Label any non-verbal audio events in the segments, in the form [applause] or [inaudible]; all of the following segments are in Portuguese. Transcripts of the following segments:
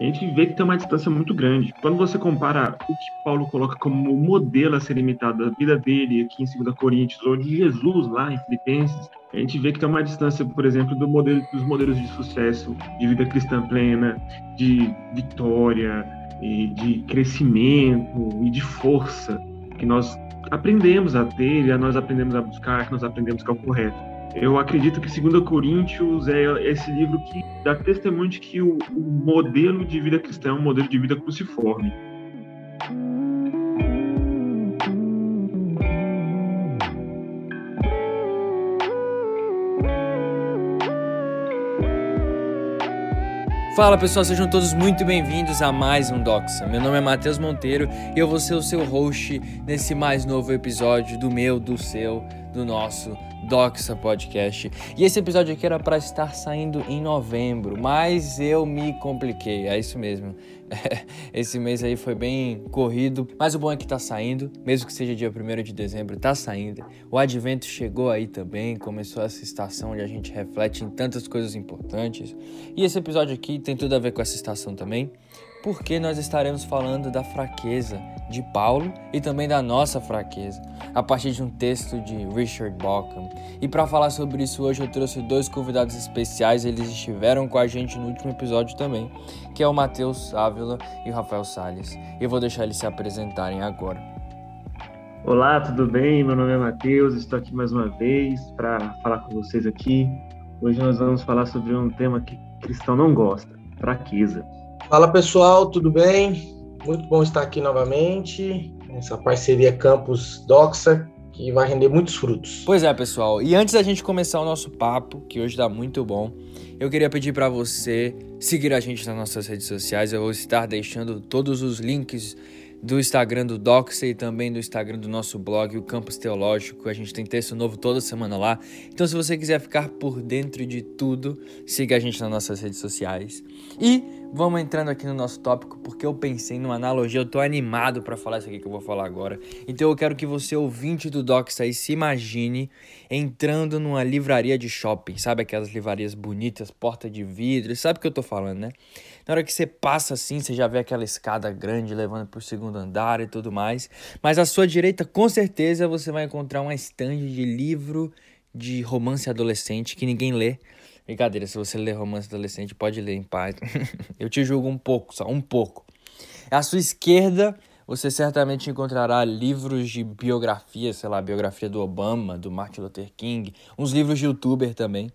a gente vê que tem uma distância muito grande. Quando você compara o que Paulo coloca como modelo a ser imitado da vida dele aqui em 2 Coríntios, ou de Jesus lá em Filipenses, a gente vê que tem uma distância, por exemplo, do modelo, dos modelos de sucesso, de vida cristã plena, de vitória, e de crescimento e de força que nós aprendemos a ter, e nós aprendemos a buscar, que nós aprendemos que é o correto. Eu acredito que 2 Coríntios é esse livro que dá testemunho de que o, o modelo de vida cristã é um modelo de vida cruciforme. Fala pessoal, sejam todos muito bem-vindos a mais um Doxa. Meu nome é Matheus Monteiro e eu vou ser o seu host nesse mais novo episódio do meu, do seu, do nosso Doxa Podcast. E esse episódio aqui era para estar saindo em novembro, mas eu me compliquei, é isso mesmo. [laughs] Esse mês aí foi bem corrido, mas o bom é que tá saindo, mesmo que seja dia 1 de dezembro, tá saindo. O advento chegou aí também, começou essa estação onde a gente reflete em tantas coisas importantes. E esse episódio aqui tem tudo a ver com essa estação também porque nós estaremos falando da fraqueza de Paulo e também da nossa fraqueza, a partir de um texto de Richard Bauckham. E para falar sobre isso hoje eu trouxe dois convidados especiais, eles estiveram com a gente no último episódio também, que é o Matheus Ávila e o Rafael Salles. Eu vou deixar eles se apresentarem agora. Olá, tudo bem? Meu nome é Matheus, estou aqui mais uma vez para falar com vocês aqui. Hoje nós vamos falar sobre um tema que cristão não gosta, fraqueza. Fala pessoal, tudo bem? Muito bom estar aqui novamente. Essa parceria Campus Doxa, que vai render muitos frutos. Pois é, pessoal. E antes da gente começar o nosso papo, que hoje está muito bom, eu queria pedir para você seguir a gente nas nossas redes sociais. Eu vou estar deixando todos os links do Instagram do Doxa e também do Instagram do nosso blog, o Campus Teológico. A gente tem texto novo toda semana lá. Então, se você quiser ficar por dentro de tudo, siga a gente nas nossas redes sociais. E vamos entrando aqui no nosso tópico, porque eu pensei numa analogia, eu tô animado para falar isso aqui que eu vou falar agora. Então, eu quero que você, ouvinte do Doxa, aí, se imagine entrando numa livraria de shopping, sabe aquelas livrarias bonitas, porta de vidro, sabe o que eu tô falando, né? Na hora que você passa assim, você já vê aquela escada grande levando para o segundo andar e tudo mais. Mas à sua direita, com certeza, você vai encontrar uma estande de livro de romance adolescente que ninguém lê. Brincadeira, se você ler romance adolescente, pode ler em paz. [laughs] Eu te julgo um pouco, só um pouco. À sua esquerda, você certamente encontrará livros de biografia, sei lá, biografia do Obama, do Martin Luther King, uns livros de youtuber também.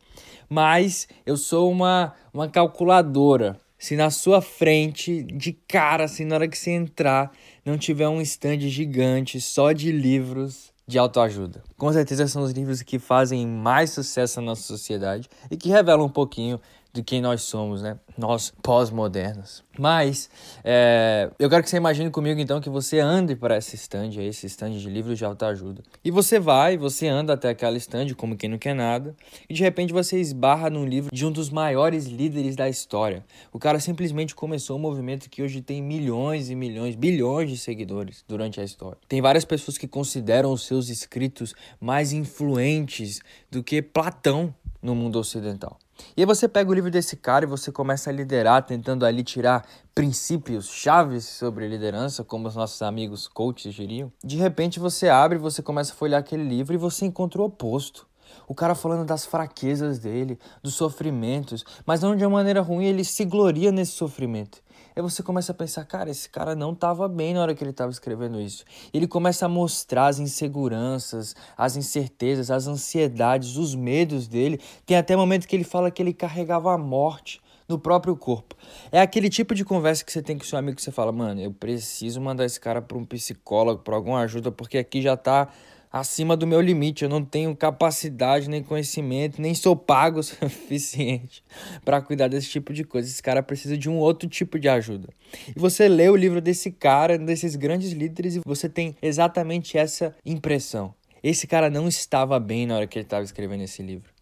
Mas eu sou uma, uma calculadora se na sua frente, de cara, assim, na hora que você entrar, não tiver um stand gigante só de livros de autoajuda. Com certeza são os livros que fazem mais sucesso na nossa sociedade e que revelam um pouquinho de quem nós somos, né? Nós pós-modernos. Mas é, eu quero que você imagine comigo então que você ande para esse stand, esse stand de livros de autoajuda. E você vai, você anda até aquela stand como quem não quer nada, e de repente você esbarra num livro de um dos maiores líderes da história. O cara simplesmente começou um movimento que hoje tem milhões e milhões, bilhões de seguidores durante a história. Tem várias pessoas que consideram os seus escritos mais influentes do que Platão no mundo ocidental. E aí você pega o livro desse cara e você começa a liderar, tentando ali tirar princípios chaves sobre liderança, como os nossos amigos coaches diriam. De repente você abre, você começa a folhear aquele livro e você encontra o oposto. O cara falando das fraquezas dele, dos sofrimentos, mas não de uma maneira ruim, ele se gloria nesse sofrimento. Aí você começa a pensar, cara, esse cara não estava bem na hora que ele estava escrevendo isso. Ele começa a mostrar as inseguranças, as incertezas, as ansiedades, os medos dele. Tem até momento que ele fala que ele carregava a morte no próprio corpo. É aquele tipo de conversa que você tem com seu amigo que você fala, mano, eu preciso mandar esse cara para um psicólogo, para alguma ajuda, porque aqui já tá acima do meu limite. Eu não tenho capacidade, nem conhecimento, nem sou pago [laughs] o suficiente para cuidar desse tipo de coisa. Esse cara precisa de um outro tipo de ajuda. E você lê o livro desse cara, desses grandes líderes, e você tem exatamente essa impressão. Esse cara não estava bem na hora que ele estava escrevendo esse livro.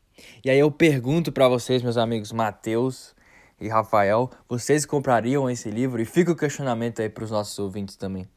E aí eu pergunto para vocês, meus amigos Mateus e Rafael, vocês comprariam esse livro? E fica o questionamento aí para os nossos ouvintes também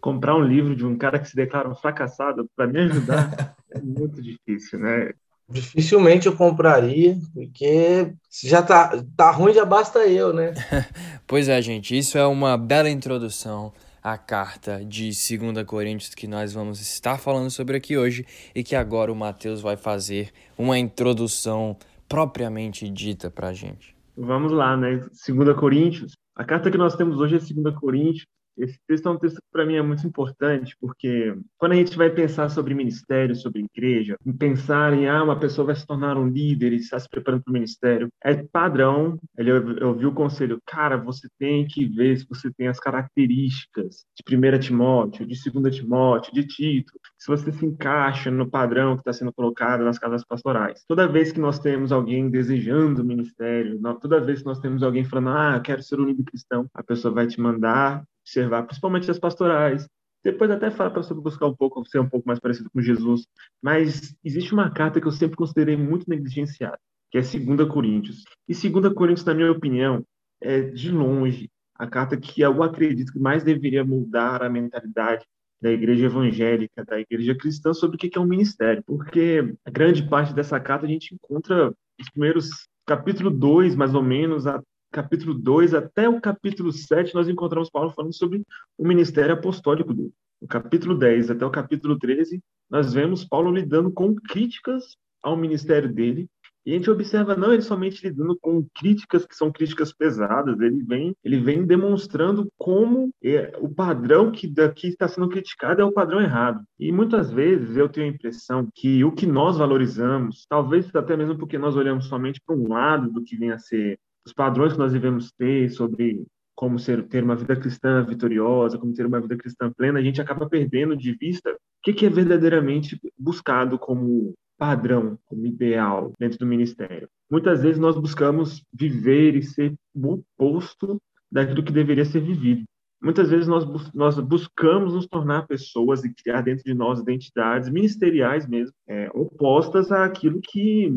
comprar um livro de um cara que se declara um fracassado para me ajudar é muito difícil, né? Dificilmente eu compraria, porque já tá, tá ruim, já basta eu, né? [laughs] pois é, gente, isso é uma bela introdução à carta de 2 Coríntios que nós vamos estar falando sobre aqui hoje e que agora o Mateus vai fazer uma introdução propriamente dita pra gente. Vamos lá, né? 2 Coríntios. A carta que nós temos hoje é 2 Coríntios, esse texto é um texto que para mim é muito importante, porque quando a gente vai pensar sobre ministério, sobre igreja, pensar em ah, uma pessoa vai se tornar um líder e está se preparando para o ministério, é padrão. Ele ouviu o conselho, cara, você tem que ver se você tem as características de 1 Timóteo, de 2 Timóteo, de Tito, se você se encaixa no padrão que está sendo colocado nas casas pastorais. Toda vez que nós temos alguém desejando o ministério, toda vez que nós temos alguém falando, ah, quero ser um líder cristão, a pessoa vai te mandar observar, principalmente as pastorais. Depois até fala para você buscar um pouco, ser um pouco mais parecido com Jesus. Mas existe uma carta que eu sempre considerei muito negligenciada, que é 2 Coríntios. E 2 Coríntios, na minha opinião, é de longe a carta que eu acredito que mais deveria mudar a mentalidade da igreja evangélica, da igreja cristã sobre o que é um ministério. Porque a grande parte dessa carta a gente encontra os primeiros capítulo 2, mais ou menos, capítulo 2 até o capítulo 7, nós encontramos Paulo falando sobre o ministério apostólico dele. No capítulo 10 até o capítulo 13, nós vemos Paulo lidando com críticas ao ministério dele. E a gente observa não ele somente lidando com críticas que são críticas pesadas, ele vem, ele vem demonstrando como é, o padrão que daqui está sendo criticado é o padrão errado. E muitas vezes eu tenho a impressão que o que nós valorizamos, talvez até mesmo porque nós olhamos somente para um lado do que vem a ser os padrões que nós devemos ter sobre como ser, ter uma vida cristã vitoriosa, como ter uma vida cristã plena, a gente acaba perdendo de vista o que, que é verdadeiramente buscado como padrão, como ideal dentro do ministério. Muitas vezes nós buscamos viver e ser o oposto daquilo que deveria ser vivido. Muitas vezes nós, nós buscamos nos tornar pessoas e criar dentro de nós identidades ministeriais mesmo, é, opostas àquilo que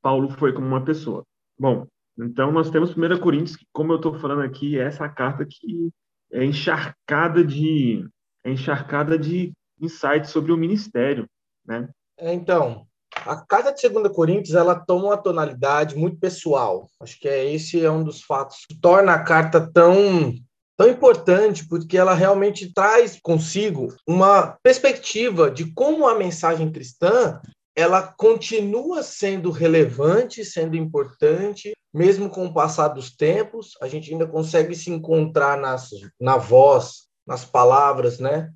Paulo foi como uma pessoa. Bom, então, nós temos 1 Coríntios, que, como eu estou falando aqui, é essa carta que é encharcada de, é encharcada de insights sobre o ministério, né? É, então, a carta de 2 Coríntios, ela toma uma tonalidade muito pessoal. Acho que é esse é um dos fatos que torna a carta tão tão importante porque ela realmente traz consigo uma perspectiva de como a mensagem cristã ela continua sendo relevante, sendo importante, mesmo com o passar dos tempos, a gente ainda consegue se encontrar nas, na voz, nas palavras, né?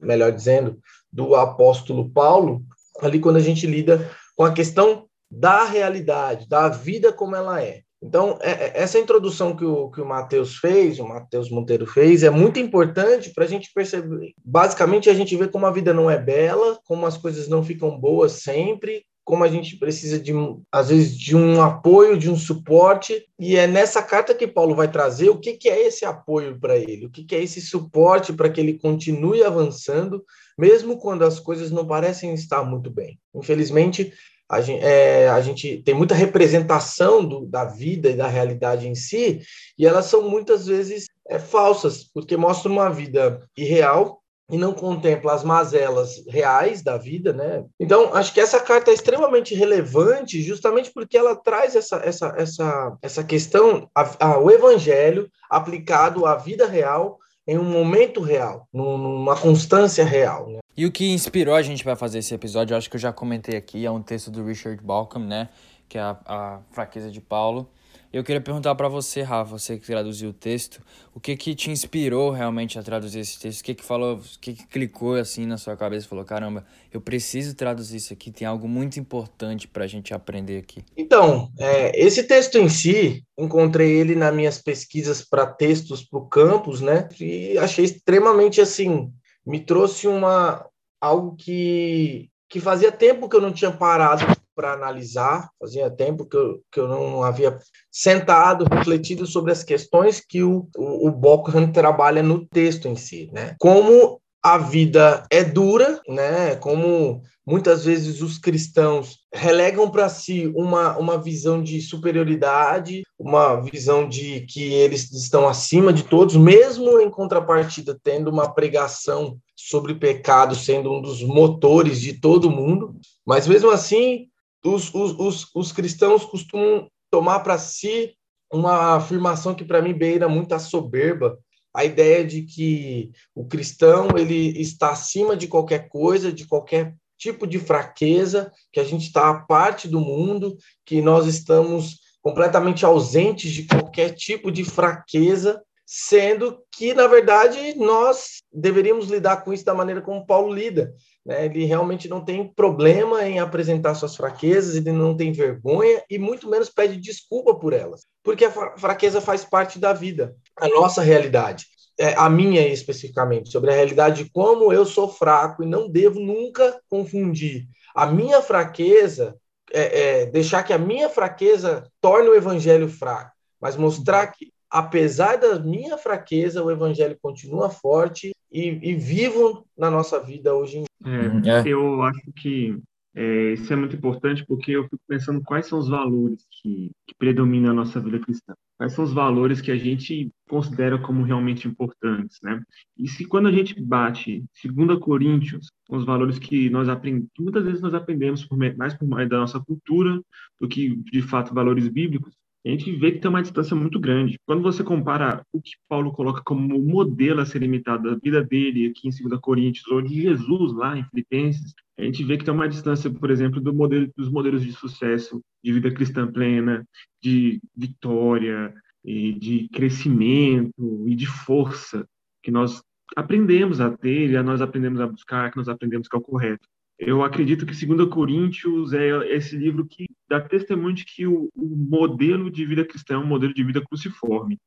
melhor dizendo, do apóstolo Paulo, ali quando a gente lida com a questão da realidade, da vida como ela é. Então, é, é, essa introdução que o, que o Matheus fez, o Matheus Monteiro fez, é muito importante para a gente perceber. Basicamente, a gente vê como a vida não é bela, como as coisas não ficam boas sempre, como a gente precisa de, às vezes, de um apoio, de um suporte, e é nessa carta que Paulo vai trazer o que, que é esse apoio para ele, o que, que é esse suporte para que ele continue avançando, mesmo quando as coisas não parecem estar muito bem. Infelizmente, a gente, é, a gente tem muita representação do, da vida e da realidade em si, e elas são muitas vezes é, falsas, porque mostram uma vida irreal e não contempla as mazelas reais da vida, né? Então, acho que essa carta é extremamente relevante, justamente porque ela traz essa, essa, essa, essa questão, a, a, o evangelho aplicado à vida real, em um momento real, numa constância real. Né? E o que inspirou a gente para fazer esse episódio, eu acho que eu já comentei aqui, é um texto do Richard Balcom, né? Que é a, a fraqueza de Paulo. Eu queria perguntar para você, Rafa, você que traduziu o texto, o que que te inspirou realmente a traduzir esse texto? O que que falou, o que que clicou assim na sua cabeça falou, caramba, eu preciso traduzir isso aqui, tem algo muito importante para a gente aprender aqui. Então, é, esse texto em si, encontrei ele nas minhas pesquisas para textos para o campus, né? E achei extremamente assim, me trouxe uma algo que que fazia tempo que eu não tinha parado para analisar, fazia tempo que eu, que eu não havia sentado, refletido sobre as questões que o, o, o trabalha no texto em si, né? Como a vida é dura, né? Como muitas vezes os cristãos relegam para si uma, uma visão de superioridade, uma visão de que eles estão acima de todos, mesmo em contrapartida tendo uma pregação sobre pecado sendo um dos motores de todo mundo, mas mesmo assim os, os, os, os cristãos costumam tomar para si uma afirmação que para mim beira muito a soberba, a ideia de que o cristão ele está acima de qualquer coisa, de qualquer tipo de fraqueza, que a gente está à parte do mundo, que nós estamos completamente ausentes de qualquer tipo de fraqueza, sendo que, na verdade, nós deveríamos lidar com isso da maneira como Paulo lida. Né? Ele realmente não tem problema em apresentar suas fraquezas, ele não tem vergonha e muito menos pede desculpa por elas, porque a fraqueza faz parte da vida, a nossa realidade é, a minha especificamente, sobre a realidade de como eu sou fraco e não devo nunca confundir a minha fraqueza, é, é, deixar que a minha fraqueza torne o evangelho fraco, mas mostrar que, apesar da minha fraqueza, o evangelho continua forte e, e vivo na nossa vida hoje em dia. É, é. eu acho que é, isso é muito importante porque eu fico pensando quais são os valores que, que predominam na nossa vida cristã. Quais são os valores que a gente considera como realmente importantes, né? E se quando a gente bate 2 Coríntios, os valores que nós aprendemos, muitas vezes nós aprendemos por, mais por mais da nossa cultura do que, de fato, valores bíblicos, a gente vê que tem uma distância muito grande. Quando você compara o que Paulo coloca como modelo a ser imitado da vida dele aqui em 2 Coríntios, ou de Jesus lá em Filipenses, a gente vê que tem uma distância, por exemplo, do modelo, dos modelos de sucesso, de vida cristã plena, de vitória, de crescimento e de força que nós aprendemos a ter, e nós aprendemos a buscar, que nós aprendemos que é o correto. Eu acredito que 2 Coríntios é esse livro que dá testemunho de que o, o modelo de vida cristã é um modelo de vida cruciforme.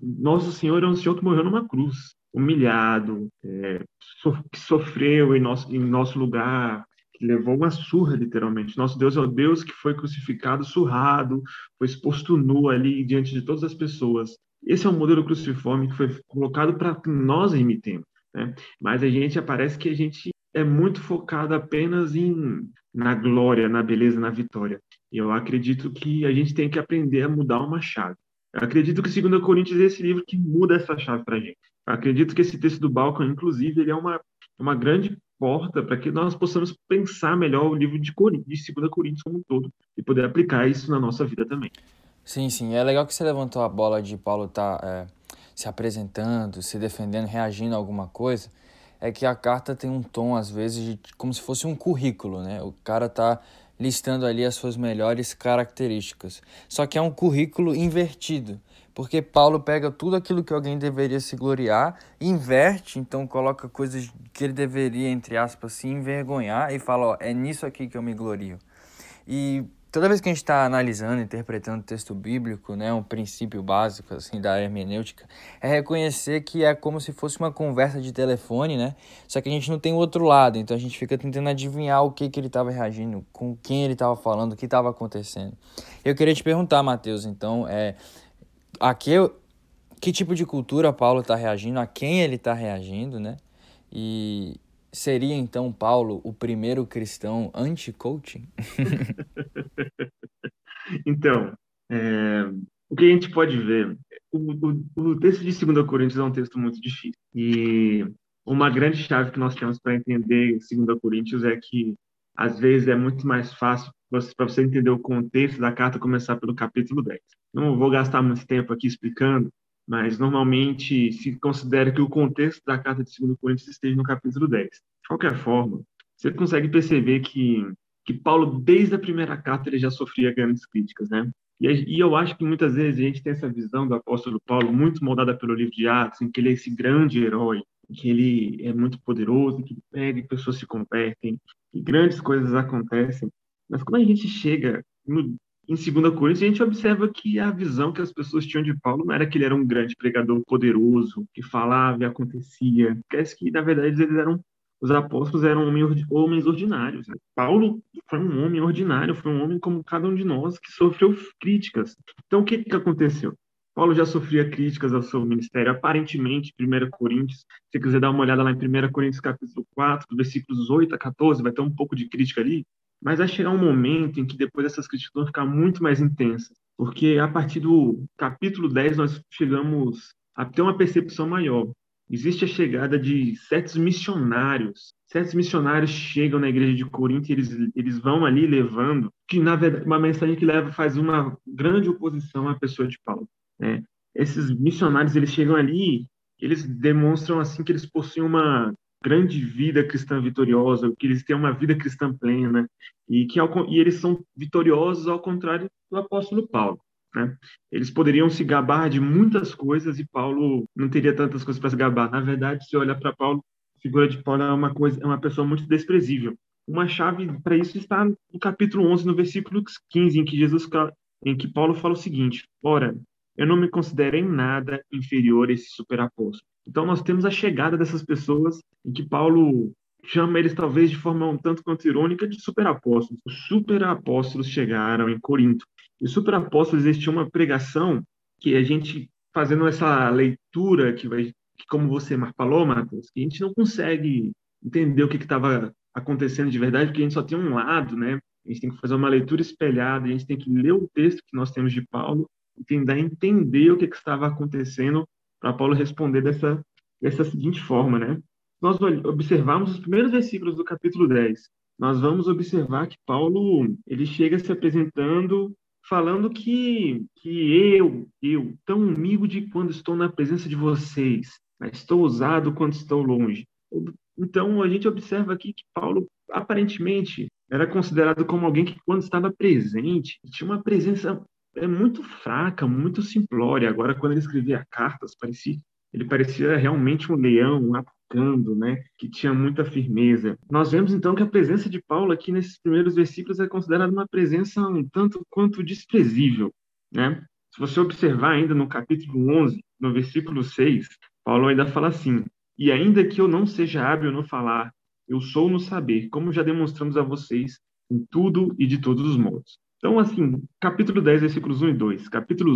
Nosso Senhor é um Senhor que morreu numa cruz, humilhado, é, que sofreu em nosso, em nosso lugar, que levou uma surra, literalmente. Nosso Deus é o Deus que foi crucificado, surrado, foi exposto nu ali diante de todas as pessoas. Esse é um modelo cruciforme que foi colocado para nós imitemos. Né? Mas a gente aparece que a gente é muito focado apenas em na glória, na beleza, na vitória. Eu acredito que a gente tem que aprender a mudar uma chave. Eu acredito que 2 Coríntios é esse livro que muda essa chave para a gente. Eu acredito que esse texto do Balcão, inclusive, ele é uma, uma grande porta para que nós possamos pensar melhor o livro de, Coríntios, de 2 Coríntios como um todo e poder aplicar isso na nossa vida também. Sim, sim. É legal que você levantou a bola de Paulo estar tá, é, se apresentando, se defendendo, reagindo a alguma coisa é que a carta tem um tom, às vezes, de, como se fosse um currículo, né? O cara tá listando ali as suas melhores características. Só que é um currículo invertido, porque Paulo pega tudo aquilo que alguém deveria se gloriar, inverte, então coloca coisas que ele deveria, entre aspas, se envergonhar e fala: ó, é nisso aqui que eu me glorio. E toda vez que a gente está analisando, interpretando texto bíblico, né, um princípio básico assim da hermenêutica, é reconhecer que é como se fosse uma conversa de telefone, né? Só que a gente não tem o outro lado, então a gente fica tentando adivinhar o que que ele estava reagindo, com quem ele estava falando, o que estava acontecendo. Eu queria te perguntar, Mateus, então, é a que, que tipo de cultura Paulo está reagindo, a quem ele está reagindo, né? E Seria então Paulo o primeiro cristão anti-coaching? [laughs] [laughs] então, é, o que a gente pode ver, o, o, o texto de 2 Coríntios é um texto muito difícil. E uma grande chave que nós temos para entender 2 Coríntios é que, às vezes, é muito mais fácil para você entender o contexto da carta começar pelo capítulo 10. Não vou gastar muito tempo aqui explicando, mas normalmente se considera que o contexto da carta de 2 Coríntios esteja no capítulo 10. De qualquer forma, você consegue perceber que, que Paulo, desde a primeira carta, ele já sofria grandes críticas, né? E, eu acho que muitas vezes a gente tem essa visão do apóstolo Paulo muito moldada pelo livro de Atos, em que ele é esse grande herói, que ele é muito poderoso, que pega e pessoas se convertem, e grandes coisas acontecem. Mas quando a gente chega no, em 2 Coríntios, a gente observa que a visão que as pessoas tinham de Paulo não era que ele era um grande pregador poderoso, que falava e acontecia. Parece que, na verdade, eles eram os apóstolos eram homens ordinários. Né? Paulo foi um homem ordinário, foi um homem como cada um de nós que sofreu críticas. Então, o que, que aconteceu? Paulo já sofria críticas ao seu ministério, aparentemente, 1 Coríntios. Se quiser dar uma olhada lá em 1 Coríntios capítulo 4, versículos 8 a 14, vai ter um pouco de crítica ali. Mas vai chegar um momento em que depois essas críticas vão ficar muito mais intensas, porque a partir do capítulo 10 nós chegamos a ter uma percepção maior existe a chegada de certos missionários. Certos missionários chegam na igreja de Corinto e eles, eles vão ali levando, que na verdade, uma mensagem que leva faz uma grande oposição à pessoa de Paulo. Né? Esses missionários eles chegam ali, eles demonstram assim que eles possuem uma grande vida cristã vitoriosa, que eles têm uma vida cristã plena e que e eles são vitoriosos ao contrário do apóstolo Paulo. Né? Eles poderiam se gabar de muitas coisas e Paulo não teria tantas coisas para se gabar. Na verdade, se olhar para Paulo, a figura de Paulo é uma coisa, é uma pessoa muito desprezível. Uma chave para isso está no capítulo 11, no versículo 15, em que Jesus em que Paulo fala o seguinte: Ora, eu não me considero em nada inferior a esse superapóstolo. Então nós temos a chegada dessas pessoas em que Paulo chama eles talvez de forma um tanto quanto irônica de superapóstolos. Os superapóstolos chegaram em Corinto. E os superapóstolos existia uma pregação que a gente fazendo essa leitura que vai que como você falou, Matheus, que a gente não consegue entender o que estava acontecendo de verdade, porque a gente só tem um lado, né? A gente tem que fazer uma leitura espelhada, a gente tem que ler o texto que nós temos de Paulo e tentar entender o que, que estava acontecendo para Paulo responder dessa, dessa seguinte forma, né? Nós observarmos os primeiros versículos do capítulo 10, nós vamos observar que Paulo ele chega se apresentando falando que, que eu, eu, tão humilde quando estou na presença de vocês, estou ousado quando estou longe. Então, a gente observa aqui que Paulo, aparentemente, era considerado como alguém que, quando estava presente, tinha uma presença é muito fraca, muito simplória. Agora, quando ele escrevia cartas, parecia, ele parecia realmente um leão né? Que tinha muita firmeza. Nós vemos então que a presença de Paulo aqui nesses primeiros versículos é considerada uma presença um tanto quanto desprezível, né? Se você observar ainda no capítulo 11, no versículo 6, Paulo ainda fala assim: "E ainda que eu não seja hábil no falar, eu sou no saber, como já demonstramos a vocês em tudo e de todos os modos." Então, assim, capítulo 10, versículos 1 e 2, capítulo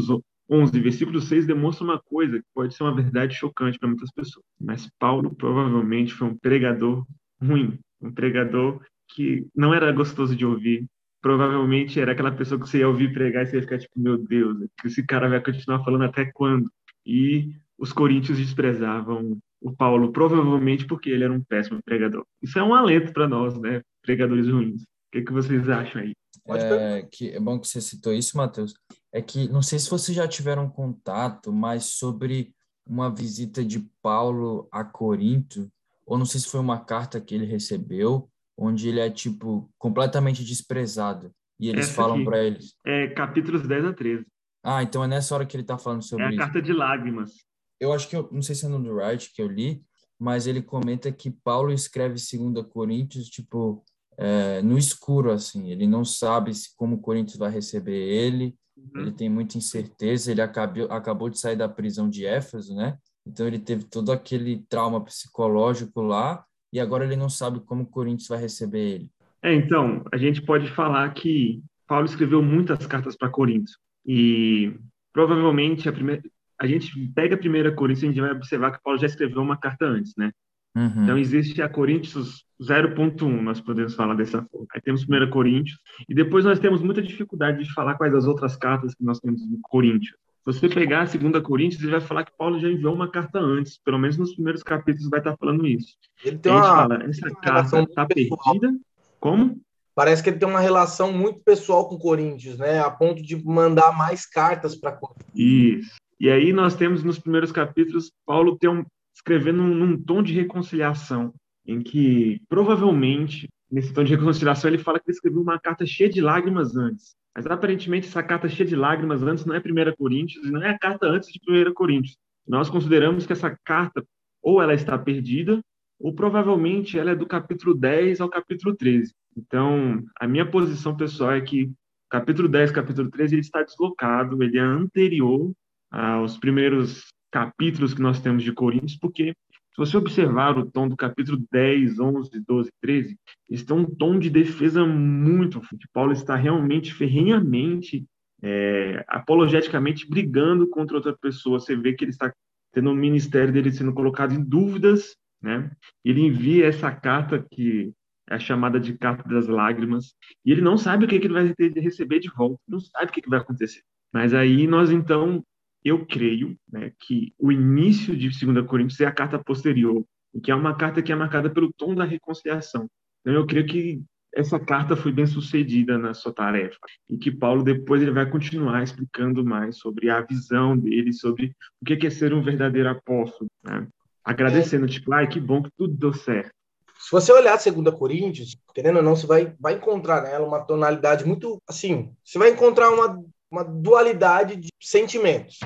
11, versículo 6 demonstra uma coisa que pode ser uma verdade chocante para muitas pessoas. Mas Paulo provavelmente foi um pregador ruim, um pregador que não era gostoso de ouvir. Provavelmente era aquela pessoa que você ia ouvir pregar e você ia ficar tipo, meu Deus, esse cara vai continuar falando até quando? E os coríntios desprezavam o Paulo, provavelmente porque ele era um péssimo pregador. Isso é um alento para nós, né, pregadores ruins. O que, que vocês acham aí? É, que é bom que você citou isso, Matheus, é que não sei se vocês já tiveram contato, mas sobre uma visita de Paulo a Corinto, ou não sei se foi uma carta que ele recebeu, onde ele é tipo completamente desprezado e eles Essa falam para eles. É capítulos 10 a 13. Ah, então é nessa hora que ele está falando sobre isso. É a carta de lágrimas. Eu acho que eu não sei se é no Wright que eu li, mas ele comenta que Paulo escreve 2 Coríntios tipo é, no escuro, assim. Ele não sabe se, como o Corinthians vai receber ele, uhum. ele tem muita incerteza. Ele acabou, acabou de sair da prisão de Éfeso, né? Então ele teve todo aquele trauma psicológico lá e agora ele não sabe como o Corinthians vai receber ele. É, então, a gente pode falar que Paulo escreveu muitas cartas para Corinthians e provavelmente a primeira a gente pega a primeira Coríntios e a gente vai observar que Paulo já escreveu uma carta antes, né? Uhum. Então, existe a Coríntios 0.1, nós podemos falar dessa forma. Aí temos 1 Coríntios, e depois nós temos muita dificuldade de falar quais as outras cartas que nós temos em Coríntios. Se você pegar a 2 Coríntios, ele vai falar que Paulo já enviou uma carta antes, pelo menos nos primeiros capítulos vai estar falando isso. Ele tem uma, fala, essa carta está perdida. Como? Parece que ele tem uma relação muito pessoal com Coríntios, né? A ponto de mandar mais cartas para Coríntios. Isso. E aí nós temos nos primeiros capítulos Paulo tem um, escrevendo num, num tom de reconciliação, em que provavelmente, nesse tom de reconciliação, ele fala que ele escreveu uma carta cheia de lágrimas antes. Mas aparentemente essa carta cheia de lágrimas antes não é 1 Coríntios, não é a carta antes de 1 Coríntios. Nós consideramos que essa carta ou ela está perdida, ou provavelmente ela é do capítulo 10 ao capítulo 13. Então, a minha posição pessoal é que capítulo 10, capítulo 13, ele está deslocado, ele é anterior aos primeiros capítulos que nós temos de Coríntios, porque se você observar o tom do capítulo 10, 11, 12, 13, está um tom de defesa muito forte. Paulo está realmente, ferrenhamente, é, apologeticamente brigando contra outra pessoa. Você vê que ele está tendo o ministério dele sendo colocado em dúvidas, né? Ele envia essa carta que é chamada de carta das lágrimas, e ele não sabe o que, que ele vai receber de volta, não sabe o que, que vai acontecer. Mas aí nós então eu creio né, que o início de 2 Coríntios é a carta posterior, que é uma carta que é marcada pelo tom da reconciliação. Então, eu creio que essa carta foi bem sucedida na sua tarefa e que Paulo depois ele vai continuar explicando mais sobre a visão dele, sobre o que é ser um verdadeiro apóstolo, né? agradecendo, tipo, ai, que bom que tudo deu certo. Se você olhar 2 Coríntios, querendo ou não, você vai, vai encontrar nela uma tonalidade muito, assim, você vai encontrar uma, uma dualidade de sentimentos,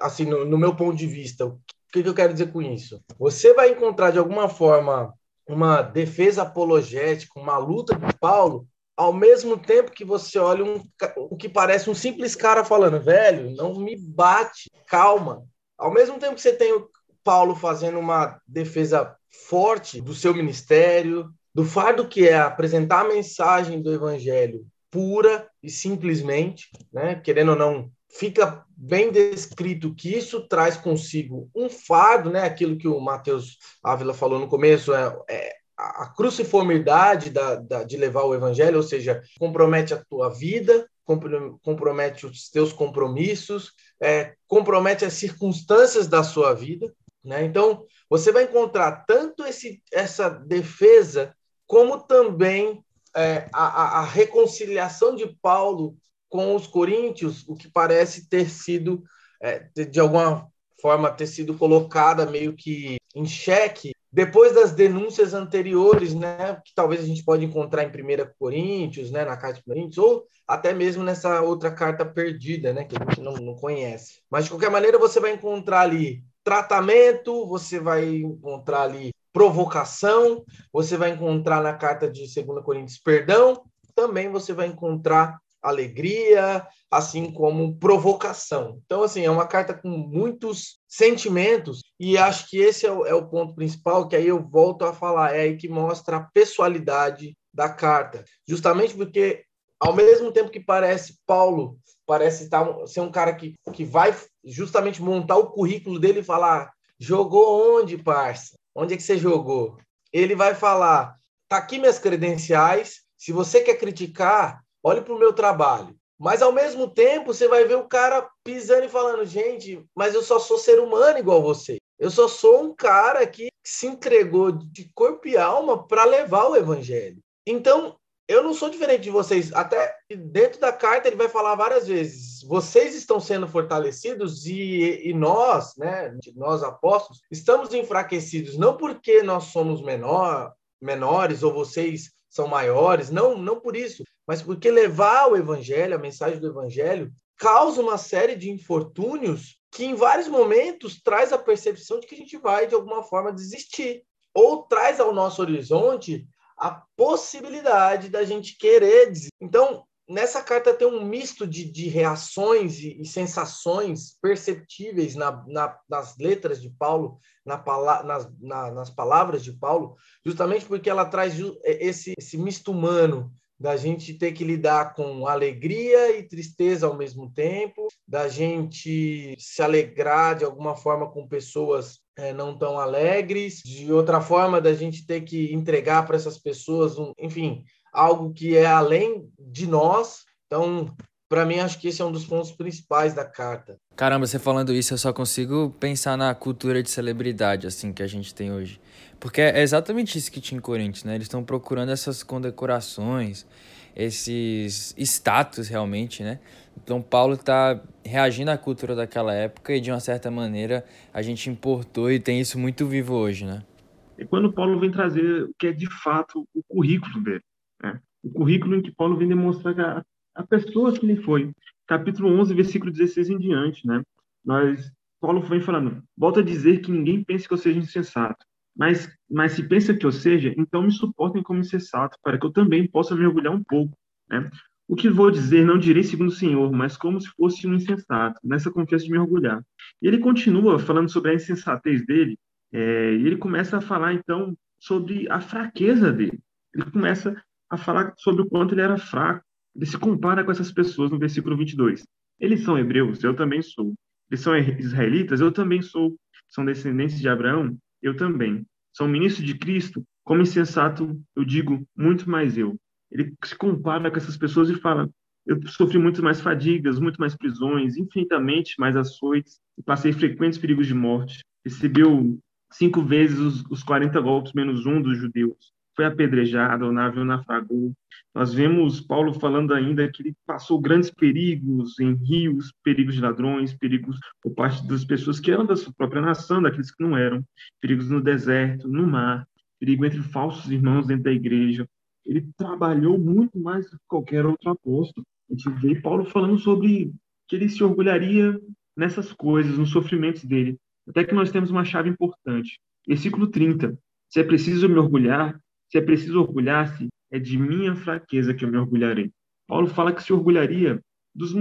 assim, no, no meu ponto de vista. O que, que eu quero dizer com isso? Você vai encontrar, de alguma forma, uma defesa apologética, uma luta de Paulo, ao mesmo tempo que você olha um, o que parece um simples cara falando, velho, não me bate, calma. Ao mesmo tempo que você tem o Paulo fazendo uma defesa forte do seu ministério, do fardo que é apresentar a mensagem do evangelho pura e simplesmente, né, querendo ou não, fica bem descrito que isso traz consigo um fardo, né? Aquilo que o Mateus Ávila falou no começo, é, é a cruciformidade da, da, de levar o evangelho, ou seja, compromete a tua vida, compromete os teus compromissos, é, compromete as circunstâncias da sua vida. Né? Então, você vai encontrar tanto esse, essa defesa, como também é, a, a, reconciliação de Paulo com os coríntios, o que parece ter sido, é, de alguma forma, ter sido colocada meio que em xeque depois das denúncias anteriores, né, que talvez a gente pode encontrar em 1 Coríntios, né, na carta de Coríntios, ou até mesmo nessa outra carta perdida, né, que a gente não, não conhece. Mas, de qualquer maneira, você vai encontrar ali tratamento, você vai encontrar ali provocação, você vai encontrar na carta de 2 Coríntios perdão, também você vai encontrar alegria, assim como provocação. Então, assim, é uma carta com muitos sentimentos e acho que esse é o, é o ponto principal, que aí eu volto a falar, é aí que mostra a pessoalidade da carta. Justamente porque, ao mesmo tempo que parece Paulo, parece estar, ser um cara que, que vai justamente montar o currículo dele e falar, jogou onde, parça? Onde é que você jogou? Ele vai falar, tá aqui minhas credenciais, se você quer criticar, olhe para o meu trabalho. Mas ao mesmo tempo, você vai ver o cara pisando e falando: gente, mas eu só sou ser humano igual você. Eu só sou um cara que se entregou de corpo e alma para levar o evangelho. Então, eu não sou diferente de vocês. Até dentro da carta ele vai falar várias vezes: vocês estão sendo fortalecidos e, e nós, né, nós apóstolos, estamos enfraquecidos não porque nós somos menor, menores ou vocês são maiores, não, não por isso, mas porque levar o evangelho, a mensagem do evangelho, causa uma série de infortúnios que em vários momentos traz a percepção de que a gente vai de alguma forma desistir ou traz ao nosso horizonte a possibilidade da gente querer desistir. Então, nessa carta tem um misto de, de reações e, e, sensações perceptíveis na, na, nas letras de Paulo, na, nas, na, nas palavras de Paulo, justamente porque ela traz esse, esse misto humano da gente ter que lidar com alegria e tristeza ao mesmo tempo, da gente se alegrar de alguma forma com pessoas é, não tão alegres, de outra forma da gente ter que entregar para essas pessoas, um, enfim, algo que é além de nós. Então, para mim, acho que esse é um dos pontos principais da carta. Caramba, você falando isso, eu só consigo pensar na cultura de celebridade, assim, que a gente tem hoje. Porque é exatamente isso que tinha em Corinthians, né? Eles estão procurando essas condecorações, esses status, realmente, né? Então, Paulo está reagindo à cultura daquela época e, de uma certa maneira, a gente importou e tem isso muito vivo hoje, né? E quando Paulo vem trazer o que é, de fato, o currículo dele, né? O currículo em que Paulo vem demonstrar a a pessoa que ele foi. Capítulo 11, versículo 16 em diante, né? Nós, Paulo vem falando, volta a dizer que ninguém pense que eu seja insensato, mas, mas se pensa que eu seja, então me suportem como insensato, para que eu também possa me orgulhar um pouco, né? O que vou dizer não direi segundo o Senhor, mas como se fosse um insensato, nessa confiança de me orgulhar. E ele continua falando sobre a insensatez dele, é, e ele começa a falar, então, sobre a fraqueza dele. Ele começa a falar sobre o quanto ele era fraco, ele se compara com essas pessoas no versículo 22. Eles são hebreus, eu também sou. Eles são israelitas, eu também sou. São descendentes de Abraão, eu também. São ministros de Cristo, como insensato, eu digo, muito mais eu. Ele se compara com essas pessoas e fala: eu sofri muito mais fadigas, muito mais prisões, infinitamente mais açoites, passei frequentes perigos de morte. Recebeu cinco vezes os, os 40 golpes menos um dos judeus. Foi apedrejado, o navio naufragou. Nós vemos Paulo falando ainda que ele passou grandes perigos em rios, perigos de ladrões, perigos por parte das pessoas que eram da sua própria nação, daqueles que não eram, perigos no deserto, no mar, perigo entre falsos irmãos dentro da igreja. Ele trabalhou muito mais do que qualquer outro apóstolo. A gente vê Paulo falando sobre que ele se orgulharia nessas coisas, nos sofrimentos dele. Até que nós temos uma chave importante. Versículo 30. Se é preciso me orgulhar, se é preciso orgulhar-se, é de minha fraqueza que eu me orgulharei. Paulo fala que se orgulharia dos,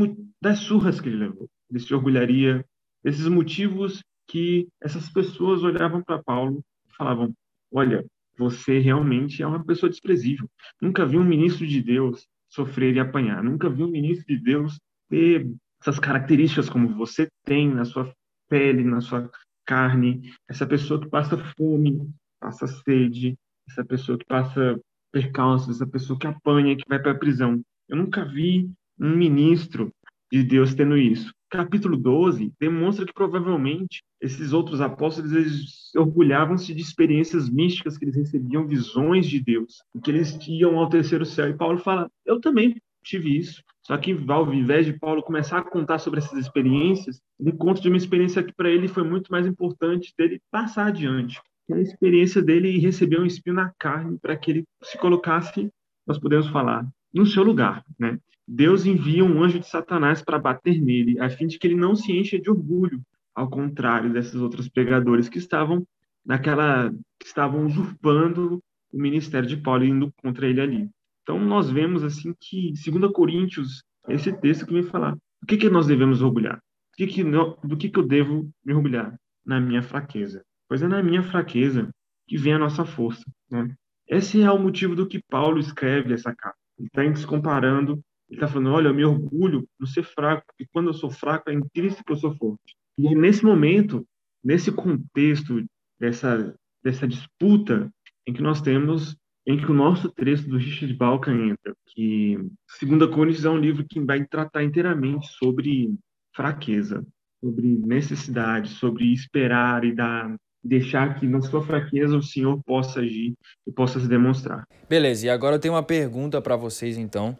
das surras que ele levou. Ele se orgulharia desses motivos que essas pessoas olhavam para Paulo e falavam: Olha, você realmente é uma pessoa desprezível. Nunca vi um ministro de Deus sofrer e apanhar. Nunca vi um ministro de Deus ter essas características como você tem na sua pele, na sua carne. Essa pessoa que passa fome, passa sede, essa pessoa que passa percalços, essa pessoa que apanha, que vai para a prisão. Eu nunca vi um ministro de Deus tendo isso. Capítulo 12 demonstra que provavelmente esses outros apóstolos eles orgulhavam-se de experiências místicas que eles recebiam visões de Deus, que eles iam ao terceiro céu. E Paulo fala: "Eu também tive isso". Só que ao invés de Paulo começar a contar sobre essas experiências, ele conta de uma experiência que para ele foi muito mais importante dele passar adiante. É a experiência dele receber um espinho na carne para que ele se colocasse, nós podemos falar, no seu lugar, né? Deus envia um anjo de Satanás para bater nele, a fim de que ele não se encha de orgulho, ao contrário desses outros pregadores que estavam naquela que estavam usurpando o ministério de Paulo indo contra ele ali. Então nós vemos assim que, segundo Coríntios, esse texto que vem falar, do que que nós devemos orgulhar? Do que que, do que que eu devo me orgulhar? Na minha fraqueza. Pois é na minha fraqueza que vem a nossa força, né? Esse é o motivo do que Paulo escreve essa carta. Ele está se comparando, ele está falando, olha, eu me orgulho no ser fraco, porque quando eu sou fraco é intrínseco que eu sou forte. E nesse momento, nesse contexto dessa, dessa disputa em que nós temos, em que o nosso texto do Richard Balkan entra, que Segunda Coríntios é um livro que vai tratar inteiramente sobre fraqueza, sobre necessidade, sobre esperar e dar deixar que na sua fraqueza o Senhor possa agir e possa se demonstrar. Beleza, e agora eu tenho uma pergunta para vocês então,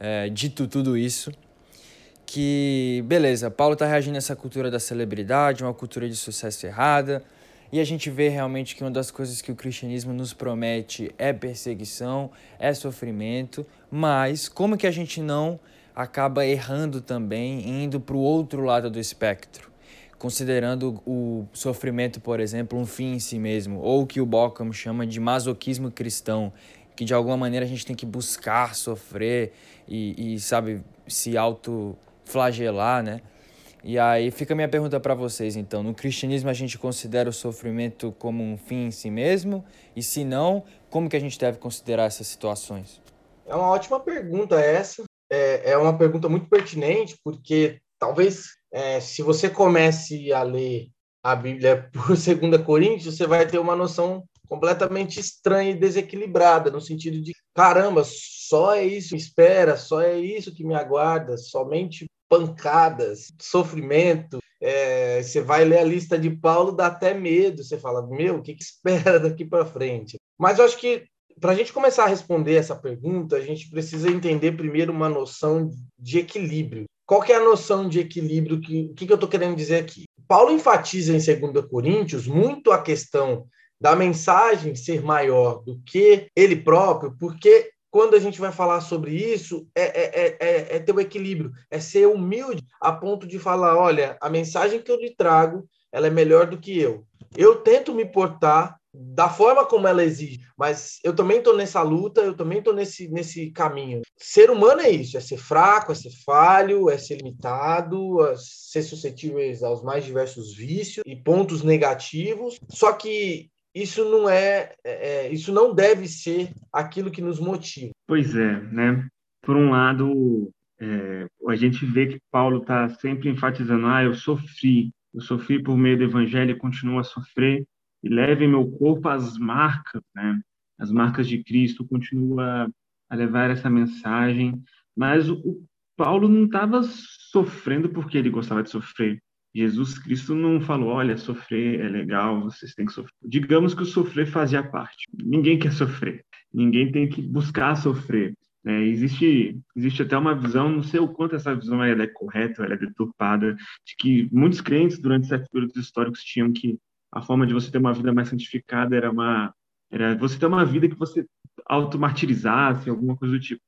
é, dito tudo isso, que, beleza, Paulo está reagindo a essa cultura da celebridade, uma cultura de sucesso errada, e a gente vê realmente que uma das coisas que o cristianismo nos promete é perseguição, é sofrimento, mas como que a gente não acaba errando também, indo para o outro lado do espectro? Considerando o sofrimento, por exemplo, um fim em si mesmo, ou o que o Bockham chama de masoquismo cristão, que de alguma maneira a gente tem que buscar sofrer e, e sabe, se auto flagelar, né? E aí fica a minha pergunta para vocês, então, no cristianismo a gente considera o sofrimento como um fim em si mesmo? E se não, como que a gente deve considerar essas situações? É uma ótima pergunta essa. É, é uma pergunta muito pertinente, porque talvez é, se você comece a ler a Bíblia [laughs] por 2 Coríntios, você vai ter uma noção completamente estranha e desequilibrada, no sentido de caramba, só é isso, espera, só é isso que me aguarda, somente pancadas, sofrimento. É, você vai ler a lista de Paulo, dá até medo. Você fala, meu, o que, que espera daqui para frente? Mas eu acho que para a gente começar a responder essa pergunta, a gente precisa entender primeiro uma noção de equilíbrio. Qual que é a noção de equilíbrio? Que, o que, que eu estou querendo dizer aqui? Paulo enfatiza em 2 Coríntios muito a questão da mensagem ser maior do que ele próprio, porque quando a gente vai falar sobre isso, é, é, é, é ter o equilíbrio, é ser humilde a ponto de falar: olha, a mensagem que eu lhe trago ela é melhor do que eu. Eu tento me portar da forma como ela exige, mas eu também estou nessa luta, eu também estou nesse, nesse caminho. Ser humano é isso, é ser fraco, é ser falho, é ser limitado, é ser suscetível aos mais diversos vícios e pontos negativos. Só que isso não é, é, é, isso não deve ser aquilo que nos motiva. Pois é, né? Por um lado, é, a gente vê que Paulo está sempre enfatizando: ah, eu sofri, eu sofri por meio do Evangelho e continuo a sofrer e leve meu corpo às marcas, né? As marcas de Cristo, continua a levar essa mensagem. Mas o, Paulo não estava sofrendo porque ele gostava de sofrer. Jesus Cristo não falou, olha, sofrer é legal, vocês têm que sofrer. Digamos que o sofrer fazia parte. Ninguém quer sofrer. Ninguém tem que buscar sofrer. É, existe, existe até uma visão, não sei o quanto essa visão ela é correta, ela é deturpada, de que muitos crentes durante certos períodos históricos tinham que a forma de você ter uma vida mais santificada era uma era você ter uma vida que você automartirizasse, alguma coisa do tipo.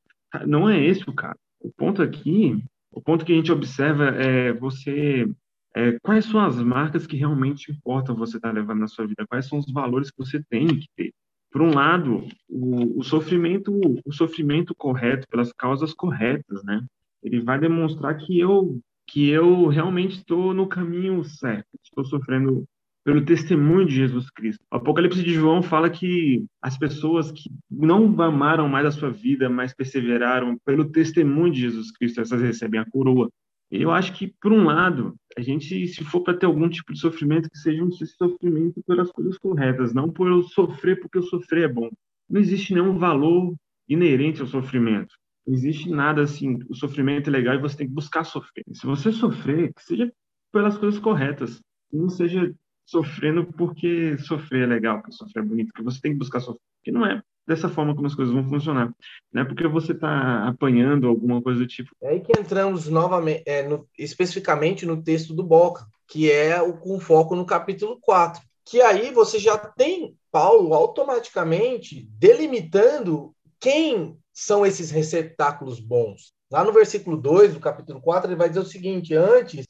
Não é esse o caso. O ponto aqui, o ponto que a gente observa é você é, quais são as marcas que realmente importam você estar tá levando na sua vida? Quais são os valores que você tem que ter? Por um lado, o, o sofrimento, o sofrimento correto pelas causas corretas, né? Ele vai demonstrar que eu que eu realmente estou no caminho certo, estou sofrendo pelo testemunho de Jesus Cristo. O Apocalipse de João fala que as pessoas que não amaram mais a sua vida, mas perseveraram pelo testemunho de Jesus Cristo, essas recebem a coroa. Eu acho que, por um lado, a gente, se for para ter algum tipo de sofrimento, que seja um sofrimento pelas coisas corretas, não por eu sofrer porque eu sofrer é bom. Não existe nenhum valor inerente ao sofrimento. Não existe nada assim, o sofrimento é legal e você tem que buscar sofrer. Se você sofrer, que seja pelas coisas corretas, não seja sofrendo porque sofrer é legal, porque sofrer é bonito, porque você tem que buscar sofrer. Porque não é dessa forma como as coisas vão funcionar. Não é porque você está apanhando alguma coisa do tipo. É aí que entramos novamente, é, no, especificamente no texto do Boca, que é o com foco no capítulo 4. Que aí você já tem Paulo automaticamente delimitando quem são esses receptáculos bons. Lá no versículo 2 do capítulo 4, ele vai dizer o seguinte: Antes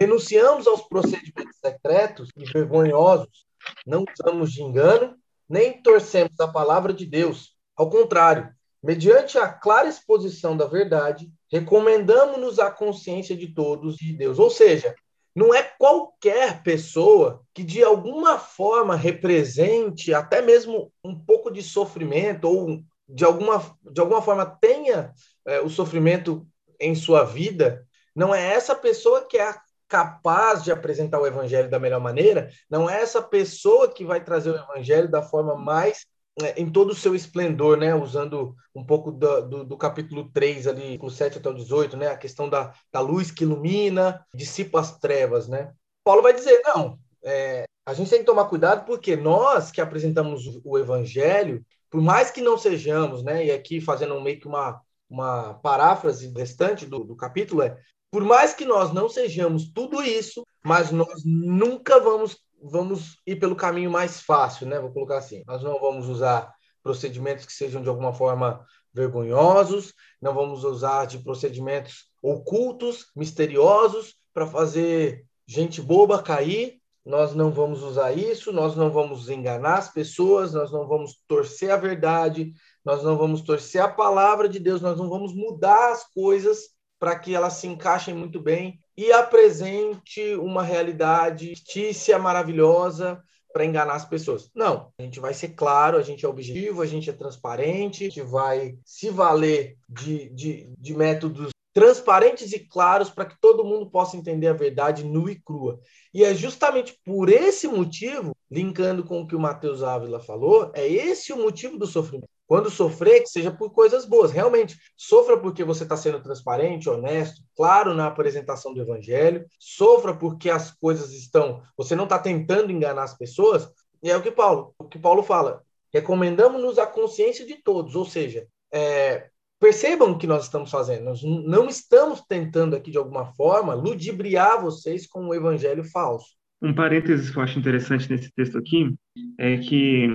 Renunciamos aos procedimentos secretos e vergonhosos, não usamos de engano, nem torcemos a palavra de Deus. Ao contrário, mediante a clara exposição da verdade, recomendamos-nos à consciência de todos de Deus. Ou seja, não é qualquer pessoa que de alguma forma represente até mesmo um pouco de sofrimento ou de alguma, de alguma forma tenha é, o sofrimento em sua vida, não é essa pessoa que é a capaz de apresentar o evangelho da melhor maneira, não é essa pessoa que vai trazer o evangelho da forma mais né, em todo o seu esplendor, né? Usando um pouco do, do, do, capítulo 3 ali, do 7 até o 18, né? A questão da, da luz que ilumina, dissipa as trevas, né? Paulo vai dizer, não, é, a gente tem que tomar cuidado porque nós que apresentamos o evangelho, por mais que não sejamos, né? E aqui fazendo meio que uma, uma paráfrase restante do, do capítulo, é por mais que nós não sejamos tudo isso, mas nós nunca vamos vamos ir pelo caminho mais fácil, né? Vou colocar assim. Nós não vamos usar procedimentos que sejam de alguma forma vergonhosos, não vamos usar de procedimentos ocultos, misteriosos para fazer gente boba cair. Nós não vamos usar isso, nós não vamos enganar as pessoas, nós não vamos torcer a verdade, nós não vamos torcer a palavra de Deus, nós não vamos mudar as coisas para que elas se encaixem muito bem e apresente uma realidade fictícia maravilhosa para enganar as pessoas. Não, a gente vai ser claro, a gente é objetivo, a gente é transparente, a gente vai se valer de, de, de métodos transparentes e claros para que todo mundo possa entender a verdade nua e crua. E é justamente por esse motivo, linkando com o que o Matheus Ávila falou, é esse o motivo do sofrimento. Quando sofrer, que seja por coisas boas. Realmente, sofra porque você está sendo transparente, honesto, claro na apresentação do evangelho. Sofra porque as coisas estão. Você não está tentando enganar as pessoas. E é o que Paulo, o que Paulo fala. Recomendamos-nos a consciência de todos, ou seja, é, percebam o que nós estamos fazendo. Nós não estamos tentando aqui, de alguma forma, ludibriar vocês com um evangelho falso. Um parênteses que eu acho interessante nesse texto aqui é que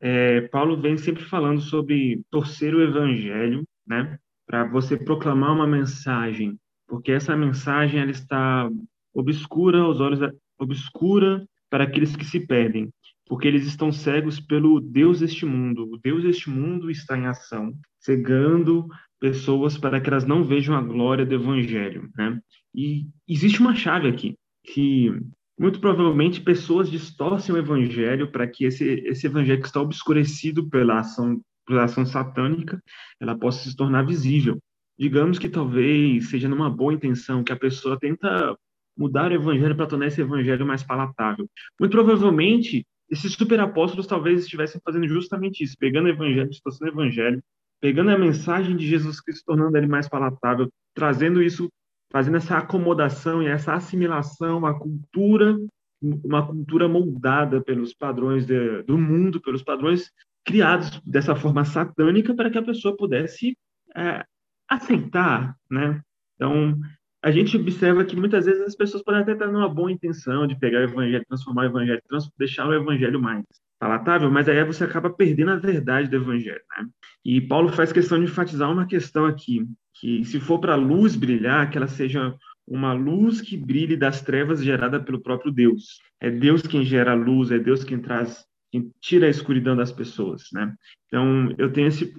é, Paulo vem sempre falando sobre torcer o evangelho, né? Para você proclamar uma mensagem, porque essa mensagem ela está obscura aos olhos, obscura para aqueles que se perdem, porque eles estão cegos pelo Deus deste mundo. O Deus deste mundo está em ação, cegando pessoas para que elas não vejam a glória do evangelho, né? E existe uma chave aqui que muito provavelmente pessoas distorcem o evangelho para que esse, esse evangelho que está obscurecido pela ação, pela ação satânica, ela possa se tornar visível. Digamos que talvez seja numa boa intenção que a pessoa tenta mudar o evangelho para tornar esse evangelho mais palatável. Muito provavelmente, esses superapóstolos talvez estivessem fazendo justamente isso, pegando o evangelho, distorcendo o evangelho, pegando a mensagem de Jesus Cristo, tornando ele mais palatável, trazendo isso, fazendo essa acomodação e essa assimilação à cultura, uma cultura moldada pelos padrões de, do mundo, pelos padrões criados dessa forma satânica para que a pessoa pudesse é, aceitar, né? Então, a gente observa que muitas vezes as pessoas podem até estar numa boa intenção de pegar o evangelho, transformar o evangelho, deixar o evangelho mais palatável, mas aí você acaba perdendo a verdade do evangelho, né? E Paulo faz questão de enfatizar uma questão aqui, que se for para a luz brilhar, que ela seja uma luz que brilhe das trevas gerada pelo próprio Deus. É Deus quem gera a luz, é Deus quem traz que tira a escuridão das pessoas, né? Então, eu tenho esse,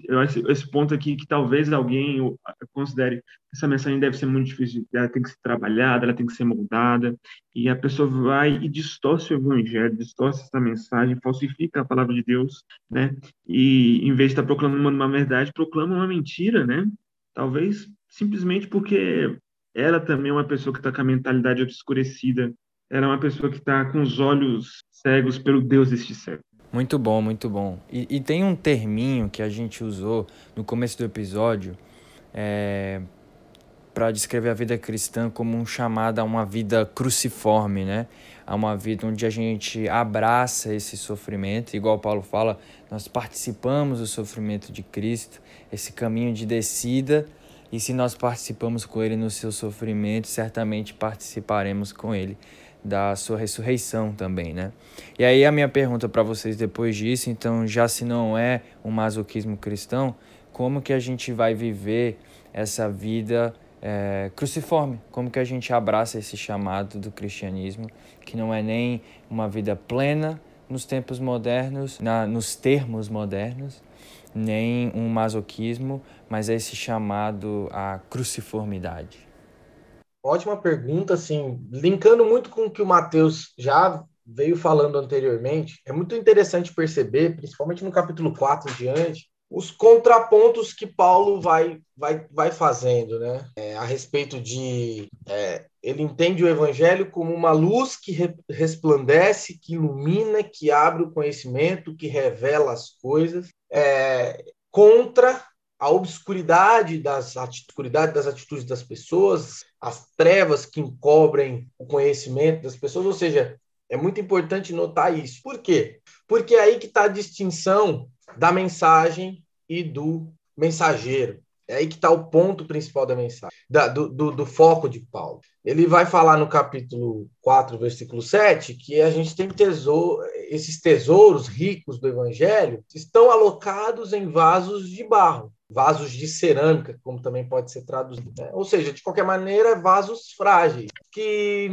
esse ponto aqui que talvez alguém considere essa mensagem deve ser muito difícil, ela tem que ser trabalhada, ela tem que ser moldada, e a pessoa vai e distorce o evangelho, distorce essa mensagem, falsifica a palavra de Deus, né? E em vez de estar proclamando uma verdade, proclama uma mentira, né? Talvez simplesmente porque ela também é uma pessoa que está com a mentalidade obscurecida, ela é uma pessoa que está com os olhos cegos pelo Deus deste século. Muito bom, muito bom. E, e, tem um terminho que a gente usou no começo do episódio é, para descrever a vida cristã como um chamado a uma vida cruciforme, né? A uma vida onde a gente abraça esse sofrimento, igual Paulo fala, nós participamos do sofrimento de Cristo, esse caminho de descida, e se nós participamos com ele no seu sofrimento, certamente participaremos com ele da sua ressurreição também, né? E aí a minha pergunta para vocês depois disso, então, já se não é um masoquismo cristão, como que a gente vai viver essa vida é, cruciforme? Como que a gente abraça esse chamado do cristianismo, que não é nem uma vida plena nos tempos modernos, na, nos termos modernos, nem um masoquismo, mas é esse chamado à cruciformidade? Ótima pergunta, assim, linkando muito com o que o Matheus já veio falando anteriormente, é muito interessante perceber, principalmente no capítulo 4 diante, os contrapontos que Paulo vai, vai, vai fazendo, né? É, a respeito de. É, ele entende o evangelho como uma luz que re, resplandece, que ilumina, que abre o conhecimento, que revela as coisas, é, contra a obscuridade das, das atitudes das pessoas, as trevas que encobrem o conhecimento das pessoas, ou seja, é muito importante notar isso. Por quê? Porque é aí que está a distinção da mensagem e do mensageiro. É aí que está o ponto principal da mensagem, da, do, do, do, foco de Paulo. Ele vai falar no capítulo 4, versículo 7, que a gente tem tesouro, esses tesouros ricos do evangelho estão alocados em vasos de barro vasos de cerâmica, como também pode ser traduzido. Né? Ou seja, de qualquer maneira, vasos frágeis, que,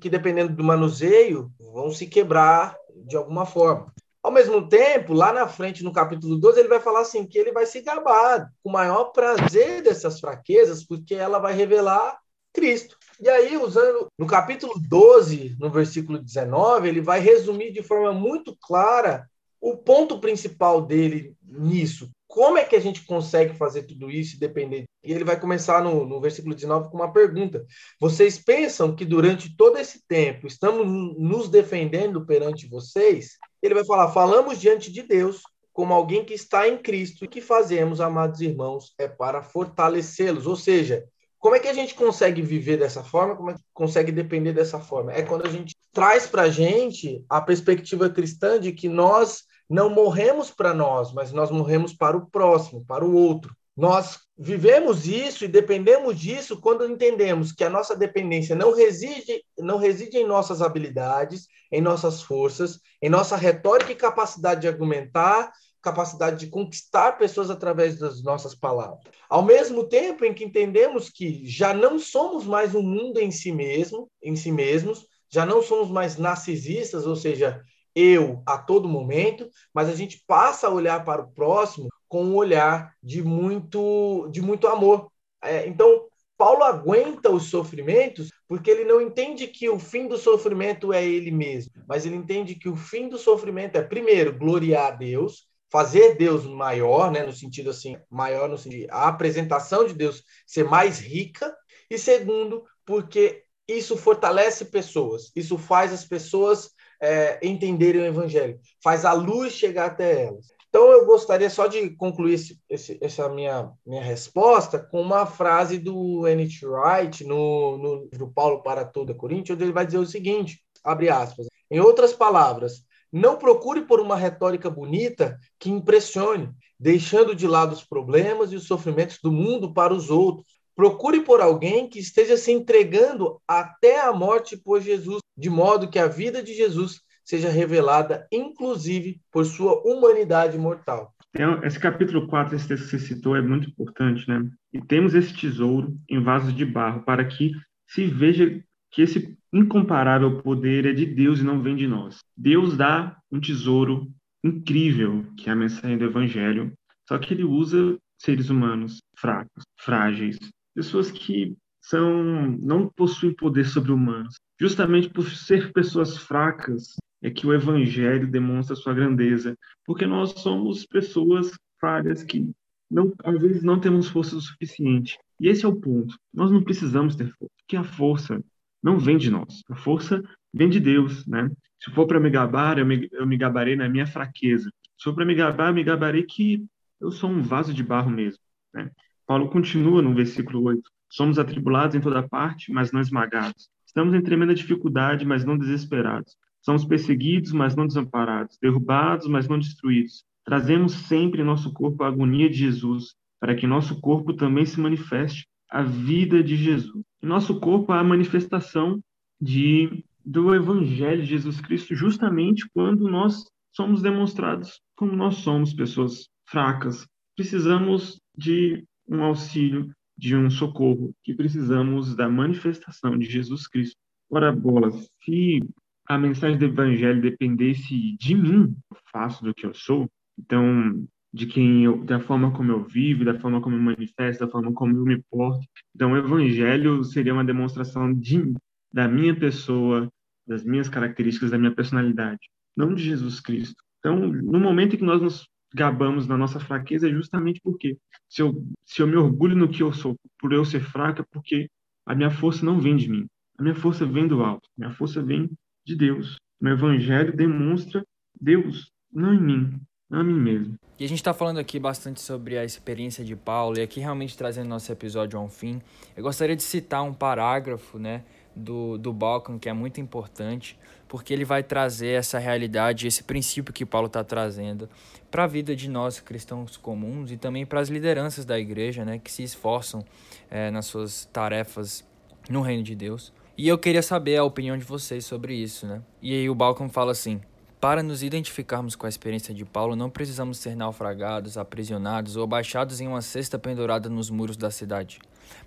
que dependendo do manuseio, vão se quebrar de alguma forma. Ao mesmo tempo, lá na frente, no capítulo 12, ele vai falar assim, que ele vai se gabar com o maior prazer dessas fraquezas, porque ela vai revelar Cristo. E aí, usando no capítulo 12, no versículo 19, ele vai resumir de forma muito clara o ponto principal dele nisso, como é que a gente consegue fazer tudo isso e depender? E ele vai começar no, no versículo 19 com uma pergunta. Vocês pensam que durante todo esse tempo estamos nos defendendo perante vocês? Ele vai falar: falamos diante de Deus como alguém que está em Cristo. E que fazemos, amados irmãos, é para fortalecê-los. Ou seja, como é que a gente consegue viver dessa forma? Como é que consegue depender dessa forma? É quando a gente traz para a gente a perspectiva cristã de que nós não morremos para nós, mas nós morremos para o próximo, para o outro. Nós vivemos isso e dependemos disso quando entendemos que a nossa dependência não reside, não reside em nossas habilidades, em nossas forças, em nossa retórica e capacidade de argumentar, capacidade de conquistar pessoas através das nossas palavras. Ao mesmo tempo em que entendemos que já não somos mais um mundo em si mesmo, em si mesmos, já não somos mais narcisistas, ou seja, eu a todo momento, mas a gente passa a olhar para o próximo com um olhar de muito, de muito amor. É, então, Paulo aguenta os sofrimentos porque ele não entende que o fim do sofrimento é ele mesmo, mas ele entende que o fim do sofrimento é, primeiro, gloriar a Deus, fazer Deus maior, né, no sentido assim, maior no sentido a apresentação de Deus ser mais rica, e segundo, porque isso fortalece pessoas, isso faz as pessoas é, entenderem o evangelho, faz a luz chegar até elas. Então, eu gostaria só de concluir esse, esse, essa minha, minha resposta com uma frase do N.T. Wright no, no livro Paulo para toda Coríntios, onde ele vai dizer o seguinte, abre aspas, em outras palavras, não procure por uma retórica bonita que impressione, deixando de lado os problemas e os sofrimentos do mundo para os outros. Procure por alguém que esteja se entregando até a morte por Jesus, de modo que a vida de Jesus seja revelada, inclusive, por sua humanidade mortal. Esse capítulo 4, esse texto que você citou, é muito importante, né? E temos esse tesouro em vasos de barro para que se veja que esse incomparável poder é de Deus e não vem de nós. Deus dá um tesouro incrível, que é a mensagem do Evangelho, só que ele usa seres humanos fracos, frágeis, pessoas que são não possuem poder sobre humanos. Justamente por ser pessoas fracas, é que o evangelho demonstra sua grandeza, porque nós somos pessoas falhas que não, às vezes não temos força o suficiente. E esse é o ponto. Nós não precisamos ter força, porque a força não vem de nós. A força vem de Deus, né? Se for para me gabar, eu me, eu me gabarei na minha fraqueza. Se for para me gabar, eu me gabarei que eu sou um vaso de barro mesmo, né? Paulo continua no versículo 8. Somos atribulados em toda parte, mas não esmagados. Estamos em tremenda dificuldade, mas não desesperados. Somos perseguidos, mas não desamparados, derrubados, mas não destruídos. Trazemos sempre em nosso corpo a agonia de Jesus, para que nosso corpo também se manifeste a vida de Jesus. Em nosso corpo há a manifestação de do evangelho de Jesus Cristo justamente quando nós somos demonstrados como nós somos pessoas fracas, precisamos de um auxílio, de um socorro, que precisamos da manifestação de Jesus Cristo. Ora, bola, se a mensagem do evangelho dependesse de mim, eu faço do que eu sou, então de quem eu, da forma como eu vivo, da forma como eu manifesto, da forma como eu me porto. Então, o evangelho seria uma demonstração de, da minha pessoa, das minhas características, da minha personalidade, não de Jesus Cristo. Então, no momento em que nós nos gabamos na nossa fraqueza, é justamente porque se eu, se eu me orgulho no que eu sou, por eu ser fraca, porque a minha força não vem de mim. A minha força vem do alto. A minha força vem de Deus. O evangelho demonstra Deus, não em mim, não a mim mesmo. E a gente está falando aqui bastante sobre a experiência de Paulo, e aqui realmente trazendo nosso episódio a um fim, eu gostaria de citar um parágrafo né, do, do Balkan que é muito importante, porque ele vai trazer essa realidade, esse princípio que Paulo está trazendo para a vida de nós cristãos comuns e também para as lideranças da igreja, né, que se esforçam é, nas suas tarefas no reino de Deus. E eu queria saber a opinião de vocês sobre isso, né? E aí o Balcom fala assim: para nos identificarmos com a experiência de Paulo, não precisamos ser naufragados, aprisionados ou abaixados em uma cesta pendurada nos muros da cidade.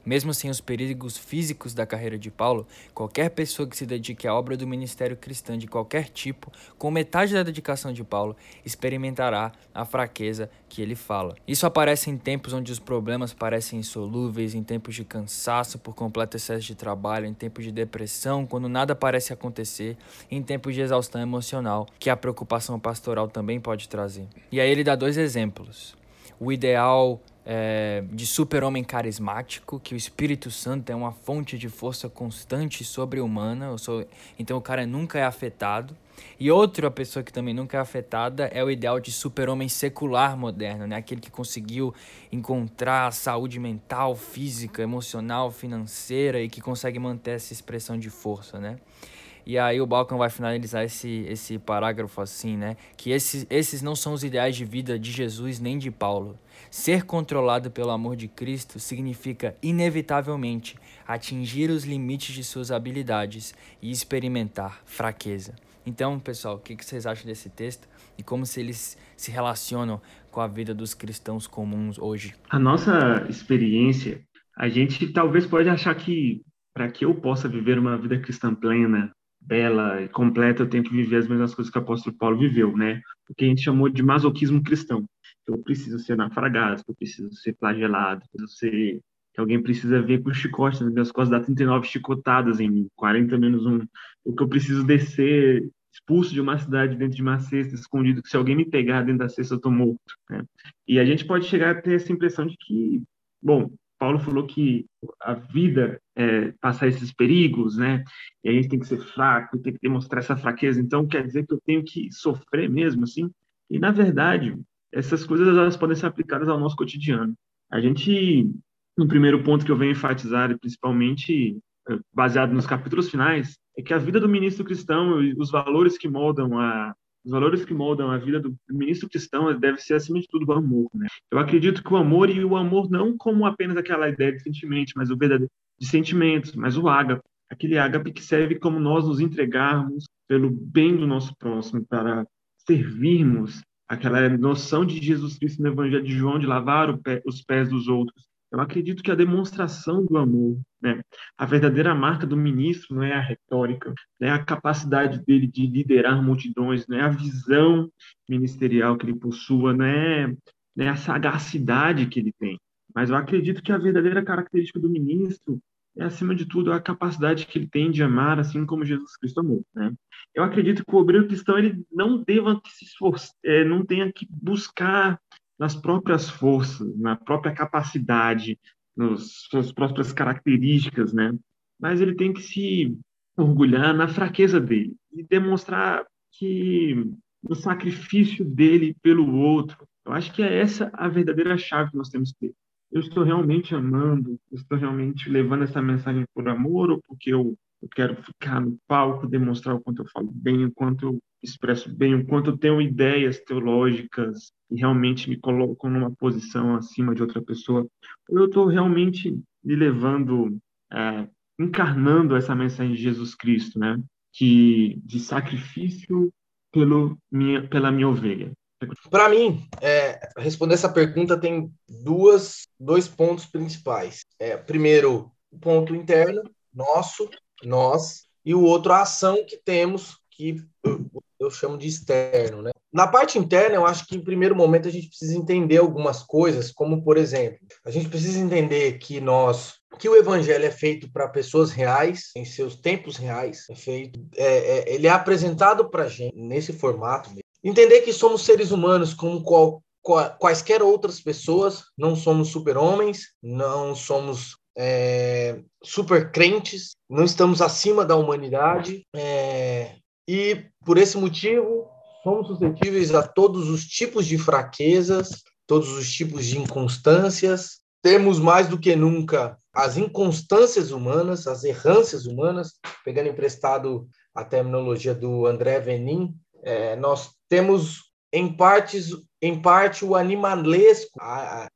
Mesmo sem os perigos físicos da carreira de Paulo, qualquer pessoa que se dedique à obra do ministério cristão de qualquer tipo, com metade da dedicação de Paulo, experimentará a fraqueza que ele fala. Isso aparece em tempos onde os problemas parecem insolúveis, em tempos de cansaço por completo excesso de trabalho, em tempos de depressão, quando nada parece acontecer, em tempos de exaustão emocional, que a preocupação pastoral também pode trazer. E aí ele dá dois exemplos. O ideal é, de super-homem carismático, que o Espírito Santo é uma fonte de força constante sobre-humana, então o cara nunca é afetado. E outra pessoa que também nunca é afetada é o ideal de super-homem secular moderno, né? aquele que conseguiu encontrar saúde mental, física, emocional, financeira e que consegue manter essa expressão de força. Né? E aí o Balkan vai finalizar esse, esse parágrafo assim, né? Que esses, esses não são os ideais de vida de Jesus nem de Paulo. Ser controlado pelo amor de Cristo significa, inevitavelmente, atingir os limites de suas habilidades e experimentar fraqueza. Então, pessoal, o que vocês acham desse texto e como se eles se relacionam com a vida dos cristãos comuns hoje? A nossa experiência, a gente talvez pode achar que para que eu possa viver uma vida cristã plena, bela e completa, eu tenho que viver as mesmas coisas que o apóstolo Paulo viveu, né? O que a gente chamou de masoquismo cristão. Eu preciso ser naufragado, eu preciso ser flagelado, eu preciso ser que alguém precisa ver com chicote nas minhas costas, dar 39 chicotadas em mim, 40 menos um. O que eu preciso descer expulso de uma cidade dentro de uma cesta, escondido, que se alguém me pegar dentro da cesta eu tô morto. Né? E a gente pode chegar a ter essa impressão de que, bom, Paulo falou que a vida é passar esses perigos, né? E a gente tem que ser fraco, tem que demonstrar essa fraqueza. Então, quer dizer que eu tenho que sofrer mesmo, assim? E, na verdade, essas coisas elas podem ser aplicadas ao nosso cotidiano. A gente, no primeiro ponto que eu venho enfatizar, principalmente eh, baseado nos capítulos finais, é que a vida do ministro cristão e os valores que moldam a os valores que moldam a vida do ministro cristão deve ser acima de tudo o amor, né? Eu acredito que o amor e o amor não como apenas aquela ideia de sentimento, mas o verdadeiro de sentimentos, mas o ágape, aquele ágape que serve como nós nos entregarmos pelo bem do nosso próximo, para servirmos aquela noção de Jesus Cristo no Evangelho de João de lavar pé, os pés dos outros. Eu acredito que a demonstração do amor, né, a verdadeira marca do ministro não é a retórica, não é a capacidade dele de liderar multidões, não é a visão ministerial que ele possua, não é, não é a sagacidade que ele tem. Mas eu acredito que a verdadeira característica do ministro é, acima de tudo, a capacidade que ele tem de amar, assim como Jesus Cristo amou. Né? Eu acredito que o obreiro cristão ele não deva se esforçar, é, não tenha que buscar nas próprias forças, na própria capacidade, nas suas próprias características, né? Mas ele tem que se orgulhar na fraqueza dele e demonstrar que no sacrifício dele pelo outro. Eu acho que é essa a verdadeira chave que nós temos que ter eu estou realmente amando, eu estou realmente levando essa mensagem por amor ou porque eu, eu quero ficar no palco, demonstrar o quanto eu falo bem, o quanto eu expresso bem, o quanto eu tenho ideias teológicas e realmente me coloco numa posição acima de outra pessoa, ou eu estou realmente me levando, é, encarnando essa mensagem de Jesus Cristo, né? Que de sacrifício pelo minha, pela minha ovelha. Para mim, é, responder essa pergunta tem duas, dois pontos principais. É, primeiro, o ponto interno, nosso, nós, e o outro, a ação que temos, que eu, chamo de externo. Né? Na parte interna, eu acho que em primeiro momento a gente precisa entender algumas coisas, como por exemplo, a gente precisa entender que nós que o evangelho é feito para pessoas reais, em seus tempos reais, é feito, é, é, ele é apresentado para gente nesse formato Entender que somos seres humanos como qual, qual, quaisquer outras pessoas, não somos super-homens, não somos é, super crentes, não estamos acima da humanidade, é, e por esse motivo somos suscetíveis a todos os tipos de fraquezas, todos os tipos de inconstâncias. Temos mais do que nunca as inconstâncias humanas, as errâncias humanas, pegando emprestado a terminologia do André Venin, é, nós temos em partes, em parte o animalesco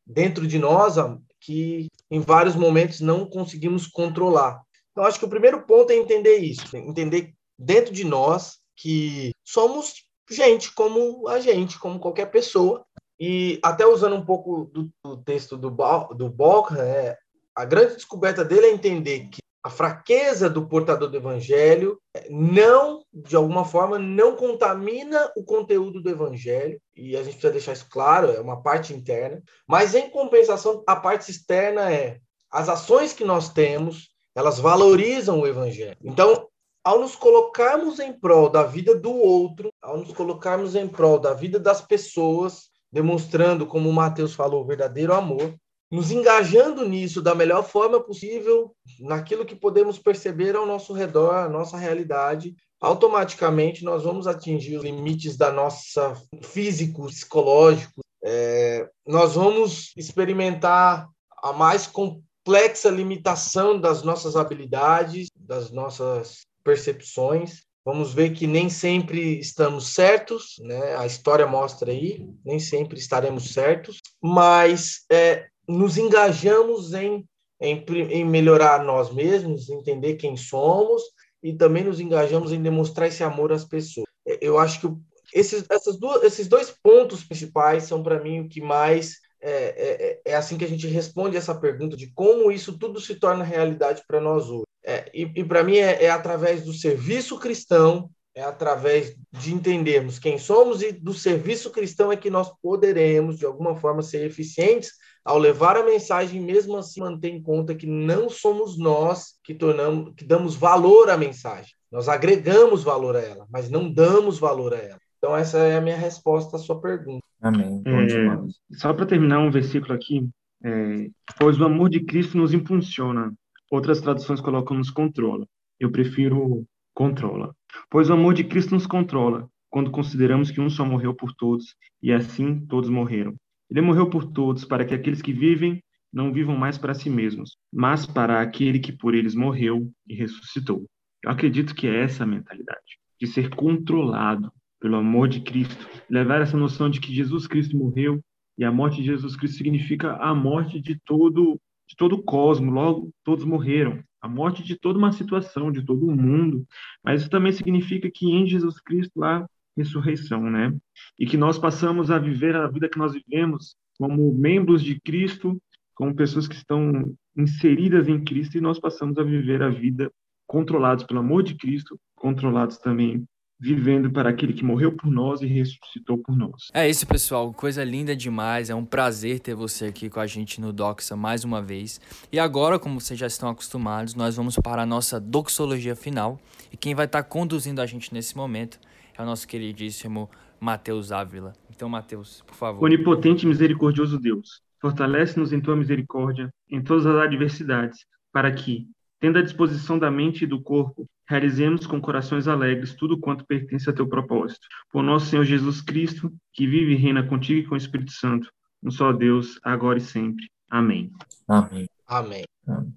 dentro de nós que em vários momentos não conseguimos controlar. Então acho que o primeiro ponto é entender isso, entender dentro de nós que somos gente como a gente, como qualquer pessoa. E até usando um pouco do, do texto do, do Borja, é, a grande descoberta dele é entender que a fraqueza do portador do evangelho não, de alguma forma, não contamina o conteúdo do evangelho, e a gente precisa deixar isso claro, é uma parte interna, mas em compensação, a parte externa é as ações que nós temos, elas valorizam o evangelho. Então, ao nos colocarmos em prol da vida do outro, ao nos colocarmos em prol da vida das pessoas, demonstrando, como o Mateus falou, o verdadeiro amor, nos engajando nisso da melhor forma possível, naquilo que podemos perceber ao nosso redor, a nossa realidade, automaticamente nós vamos atingir os limites da nossa físico, psicológico. É, nós vamos experimentar a mais complexa limitação das nossas habilidades, das nossas percepções. Vamos ver que nem sempre estamos certos, né? A história mostra aí, nem sempre estaremos certos, mas é, nos engajamos em, em, em melhorar nós mesmos, entender quem somos e também nos engajamos em demonstrar esse amor às pessoas. É, eu acho que esses, essas duas, esses dois pontos principais são, para mim, o que mais é, é, é, assim que a gente responde essa pergunta de como isso tudo se torna realidade para nós hoje. É, e, e para mim é, é, através do serviço cristão, é através de entendermos quem somos e do serviço cristão é que nós poderemos, de alguma forma, ser eficientes ao levar a mensagem, mesmo assim manter em conta que não somos nós que tornamos, que damos valor à mensagem. Nós agregamos valor a ela, mas não damos valor a ela. Então essa é a minha resposta à sua pergunta. Amém. É, só para terminar um versículo aqui, é, pois o amor de Cristo nos impulsiona. Outras traduções colocam nos controla. Eu prefiro controla. Pois o amor de Cristo nos controla, quando consideramos que um só morreu por todos, e assim todos morreram. Ele morreu por todos, para que aqueles que vivem não vivam mais para si mesmos, mas para aquele que por eles morreu e ressuscitou. Eu acredito que é essa a mentalidade, de ser controlado pelo amor de Cristo, levar essa noção de que Jesus Cristo morreu e a morte de Jesus Cristo significa a morte de todo de todo o cosmos, logo todos morreram. A morte de toda uma situação, de todo o mundo. Mas isso também significa que em Jesus Cristo há ressurreição, né? E que nós passamos a viver a vida que nós vivemos como membros de Cristo, como pessoas que estão inseridas em Cristo, e nós passamos a viver a vida controlados pelo amor de Cristo, controlados também vivendo para aquele que morreu por nós e ressuscitou por nós. É isso, pessoal. Coisa linda demais. É um prazer ter você aqui com a gente no Doxa mais uma vez. E agora, como vocês já estão acostumados, nós vamos para a nossa doxologia final. E quem vai estar conduzindo a gente nesse momento é o nosso queridíssimo Mateus Ávila. Então, Mateus, por favor. Onipotente e misericordioso Deus, fortalece-nos em tua misericórdia em todas as adversidades, para que, tendo a disposição da mente e do corpo, realizemos com corações alegres tudo quanto pertence a teu propósito. Por nosso Senhor Jesus Cristo, que vive e reina contigo e com o Espírito Santo, um só Deus, agora e sempre. Amém. Amém. Amém. Amém.